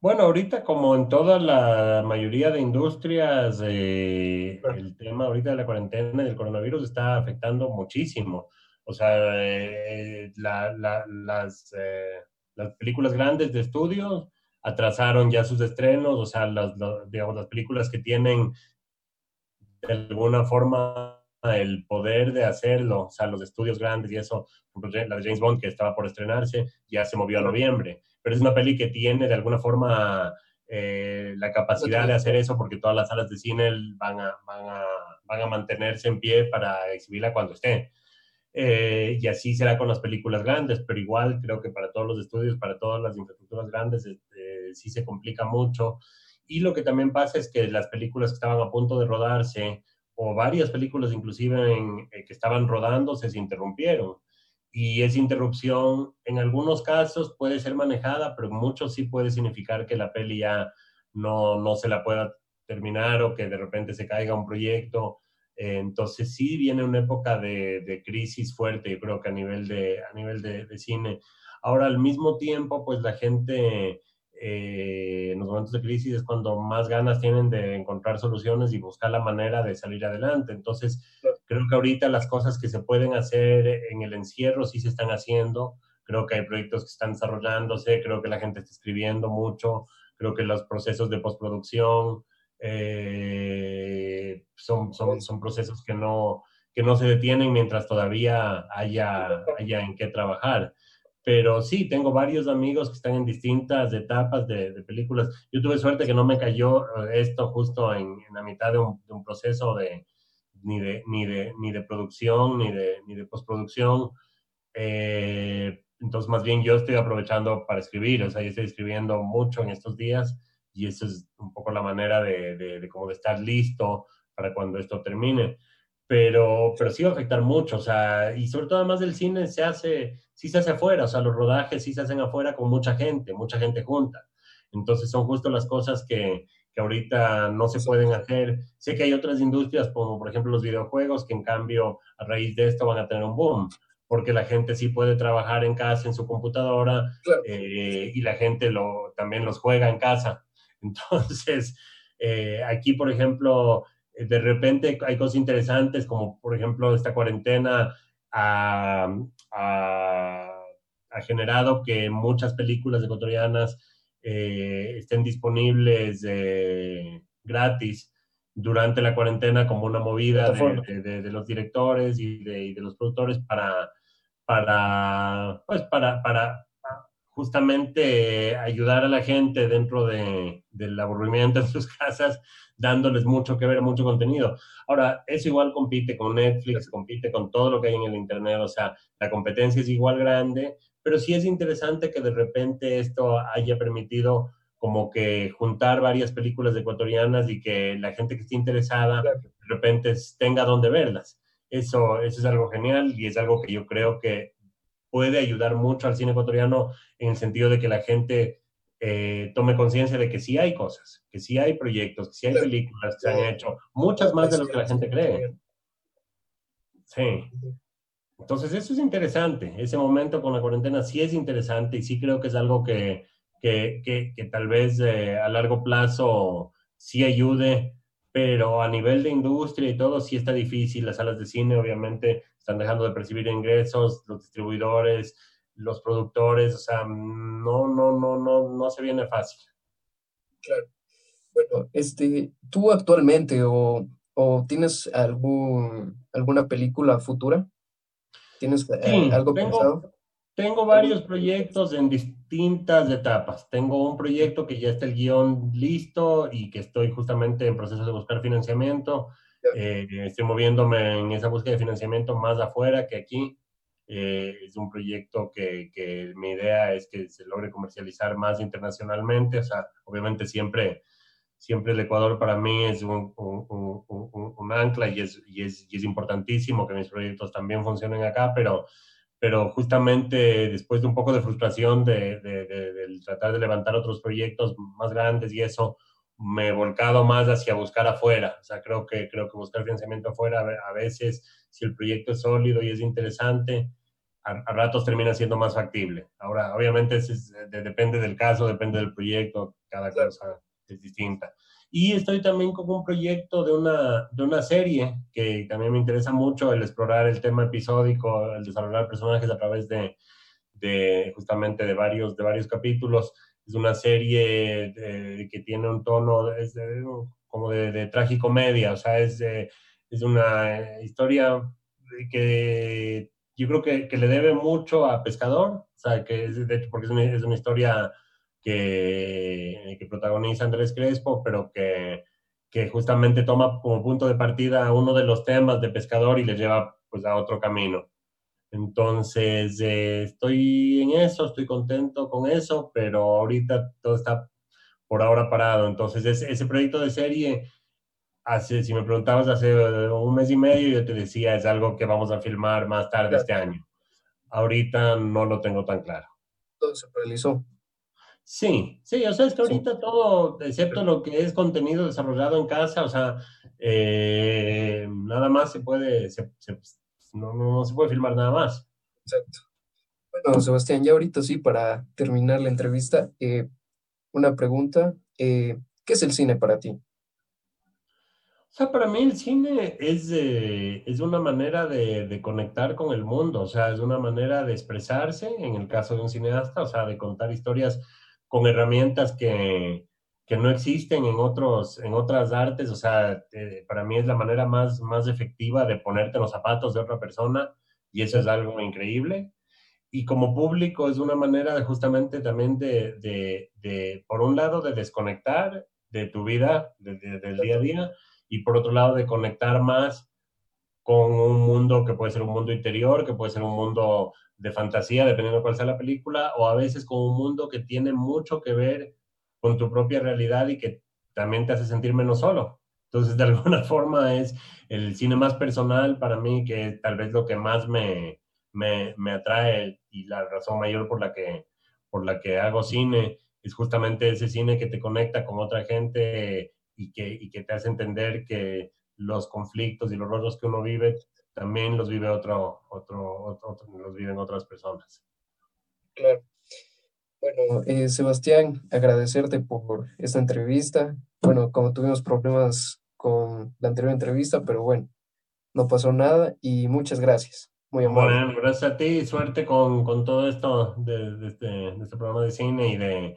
Bueno, ahorita como en toda la mayoría de industrias, eh, el tema ahorita de la cuarentena y del coronavirus está afectando muchísimo. O sea, eh, las, eh, las películas grandes de estudio atrasaron ya sus estrenos, o sea, las, digamos, las películas que tienen de alguna forma el poder de hacerlo, o sea, los estudios grandes y eso, la de James Bond que estaba por estrenarse, ya se movió a noviembre, pero es una peli que tiene de alguna forma eh, la capacidad de hacer eso porque todas las salas de cine van a, van a, van a mantenerse en pie para exhibirla cuando esté. Eh, y así será con las películas grandes, pero igual creo que para todos los estudios, para todas las infraestructuras grandes, este, sí se complica mucho. Y lo que también pasa es que las películas que estaban a punto de rodarse, o varias películas inclusive eh, que estaban rodándose, se interrumpieron. Y esa interrupción en algunos casos puede ser manejada, pero en muchos sí puede significar que la peli ya no, no se la pueda terminar o que de repente se caiga un proyecto entonces sí viene una época de, crisis fuerte, yo creo que a nivel de, a nivel de, cine. Ahora, al mismo tiempo, pues la gente eh, en los momentos de crisis es cuando más ganas tienen de encontrar soluciones y buscar la manera de salir adelante. Entonces, creo que ahorita las cosas que se pueden hacer en el encierro sí se están haciendo. Creo que hay proyectos que están desarrollándose, creo que la gente está escribiendo mucho, creo que los procesos de postproducción, eh, son, son, son, procesos que no, que no se detienen mientras todavía haya, haya en qué trabajar. Pero sí, tengo varios amigos que están en distintas etapas de, de películas. Yo tuve suerte que no me cayó eh, esto justo en, en la mitad de un, de un, proceso de ni, de, ni, de, ni de producción, ni de, ni de postproducción. Eh, entonces, más bien yo estoy aprovechando para escribir, o sea, yo estoy escribiendo mucho en estos días y eso es un poco la manera de, de, de, como de estar listo para cuando esto termine. Pero, pero sí va a afectar mucho, o sea, y sobre todo además del cine se hace, sí se hace afuera, o sea, los rodajes sí se hacen afuera con mucha gente, mucha gente junta. Entonces son justo las cosas que, que ahorita no se pueden hacer. Sé que hay otras industrias, como por ejemplo los videojuegos, que en cambio a raíz de esto van a tener un boom porque la gente sí puede trabajar en casa, en su computadora, claro. eh, y la gente lo, también los juega en casa. *laughs* Entonces, eh, aquí, por ejemplo, de repente hay cosas interesantes, como por ejemplo esta cuarentena ha, ha, ha generado que muchas películas ecuatorianas eh, estén disponibles eh, gratis durante la cuarentena como una movida de, de, de, de los directores y, y de, los productores para, para, pues para, para, justamente ayudar a la gente dentro de, del aburrimiento en sus *laughs* casas, dándoles mucho que ver, mucho contenido. Ahora, eso igual compite con Netflix, compite con todo lo que hay en el Internet, o sea, la competencia es igual grande, pero sí es interesante que de repente esto haya permitido como que juntar varias películas ecuatorianas y que la gente que esté interesada de repente tenga donde verlas. Eso, eso es algo genial y es algo que yo creo que puede ayudar mucho al cine ecuatoriano en el sentido de que la gente eh, tome conciencia de que sí hay cosas, que sí hay proyectos, que sí hay películas que se han hecho, muchas más de lo que la gente cree. Sí. Entonces eso es interesante, ese momento con la cuarentena sí es interesante y sí creo que es algo que, que, que, que tal vez eh, a largo plazo sí ayude, pero a nivel de industria y todo sí está difícil. Las salas de cine obviamente están dejando de percibir ingresos, los distribuidores, los productores, o sea, no, no, no, no, no se viene fácil. Claro. Bueno, este, tú actualmente o, o tienes algún, alguna película futura? ¿Tienes eh, sí, algo tengo, pensado? Tengo varios proyectos en distintas etapas. Tengo un proyecto que ya está el guion listo y que estoy justamente en proceso de buscar financiamiento. Eh, estoy moviéndome en esa búsqueda de financiamiento más afuera que aquí. Eh, es un proyecto que, que, mi idea es que se logre comercializar más internacionalmente. O sea, obviamente siempre, siempre el Ecuador para mí es un, un, un, un ancla y es, y, es, y es importantísimo que mis proyectos también funcionen acá, pero pero justamente después de un poco de frustración de, de, de, de, tratar de levantar otros proyectos más grandes y eso, me he volcado más hacia buscar afuera. O sea, creo que, creo que buscar financiamiento afuera a veces, si el proyecto es sólido y es interesante, a, a ratos termina siendo más factible. Ahora, obviamente, es, es, depende del caso, depende del proyecto, cada cosa es distinta. Y estoy también con un proyecto de una, de una serie que también me interesa mucho, el explorar el tema episódico, el desarrollar personajes a través de, de justamente de varios, de varios capítulos. Es una serie que tiene un tono es de, como de, de tragicomedia, o sea, es es una historia que yo creo que, que, le debe mucho a Pescador, o sea, que es, de hecho, porque es una, es una historia que, que, protagoniza Andrés Crespo, pero que, que, justamente toma como punto de partida uno de los temas de Pescador y le lleva pues a otro camino. Entonces, eh, estoy en eso, estoy contento con eso, pero ahorita todo está por ahora parado. Entonces, ese, ese proyecto de serie, hace, si me preguntabas hace un mes y medio, yo te decía, es algo que vamos a filmar más tarde este año. Ahorita no lo tengo tan claro. Todo se paralizó. Sí, sí, o sea, es que ahorita todo, excepto lo que es contenido desarrollado en casa, o sea, eh, nada más se puede, se, no, no, se puede filmar nada más. Exacto. Bueno, Sebastián, ya ahorita sí, para terminar la entrevista, eh, una pregunta. Eh, ¿Qué es el cine para ti? O sea, para mí el cine es, es una manera de, de, conectar con el mundo, o sea, es una manera de expresarse, en el caso de un cineasta, o sea, de contar historias con herramientas que, que no existen en, otros, en otras artes, o sea, eh, para mí es la manera más, más efectiva de ponerte los zapatos de otra persona y eso es algo increíble. Y como público es una manera de justamente también de, de, de por un lado, de desconectar de tu vida, del día a día, y por otro lado, de conectar más con un mundo que puede ser un mundo interior, que puede ser un mundo de fantasía, dependiendo de cuál sea la película, o a veces con un mundo que tiene mucho que ver con tu propia realidad y que también te hace sentir menos solo. Entonces, de alguna *laughs* forma es el cine más personal para mí, que tal vez lo que más me, me, me, atrae y la razón mayor por la, que, por la que hago cine es justamente ese cine que te conecta con otra gente y que, y que te hace entender que los conflictos y los rollos que uno vive también los vive otro, otro, otro, otro los viven otras personas. Claro. Bueno, eh, Sebastián, agradecerte por esta entrevista. Bueno, como tuvimos problemas con la anterior entrevista, pero bueno, no pasó nada y muchas gracias. Muy amable. Bueno, gracias a ti y suerte con, con todo esto de, de, este, de, este, programa de cine y de,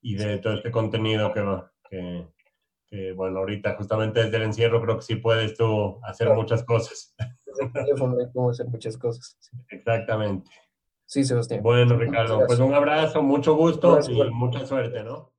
y de todo este contenido que, que, que, bueno, ahorita justamente desde el encierro creo que sí puedes tú hacer claro. muchas cosas. Desde el teléfono hay como hacer muchas cosas. Exactamente. Sí, Sebastián. Bueno, Ricardo, pues un abrazo, mucho gusto y mucha suerte, ¿no?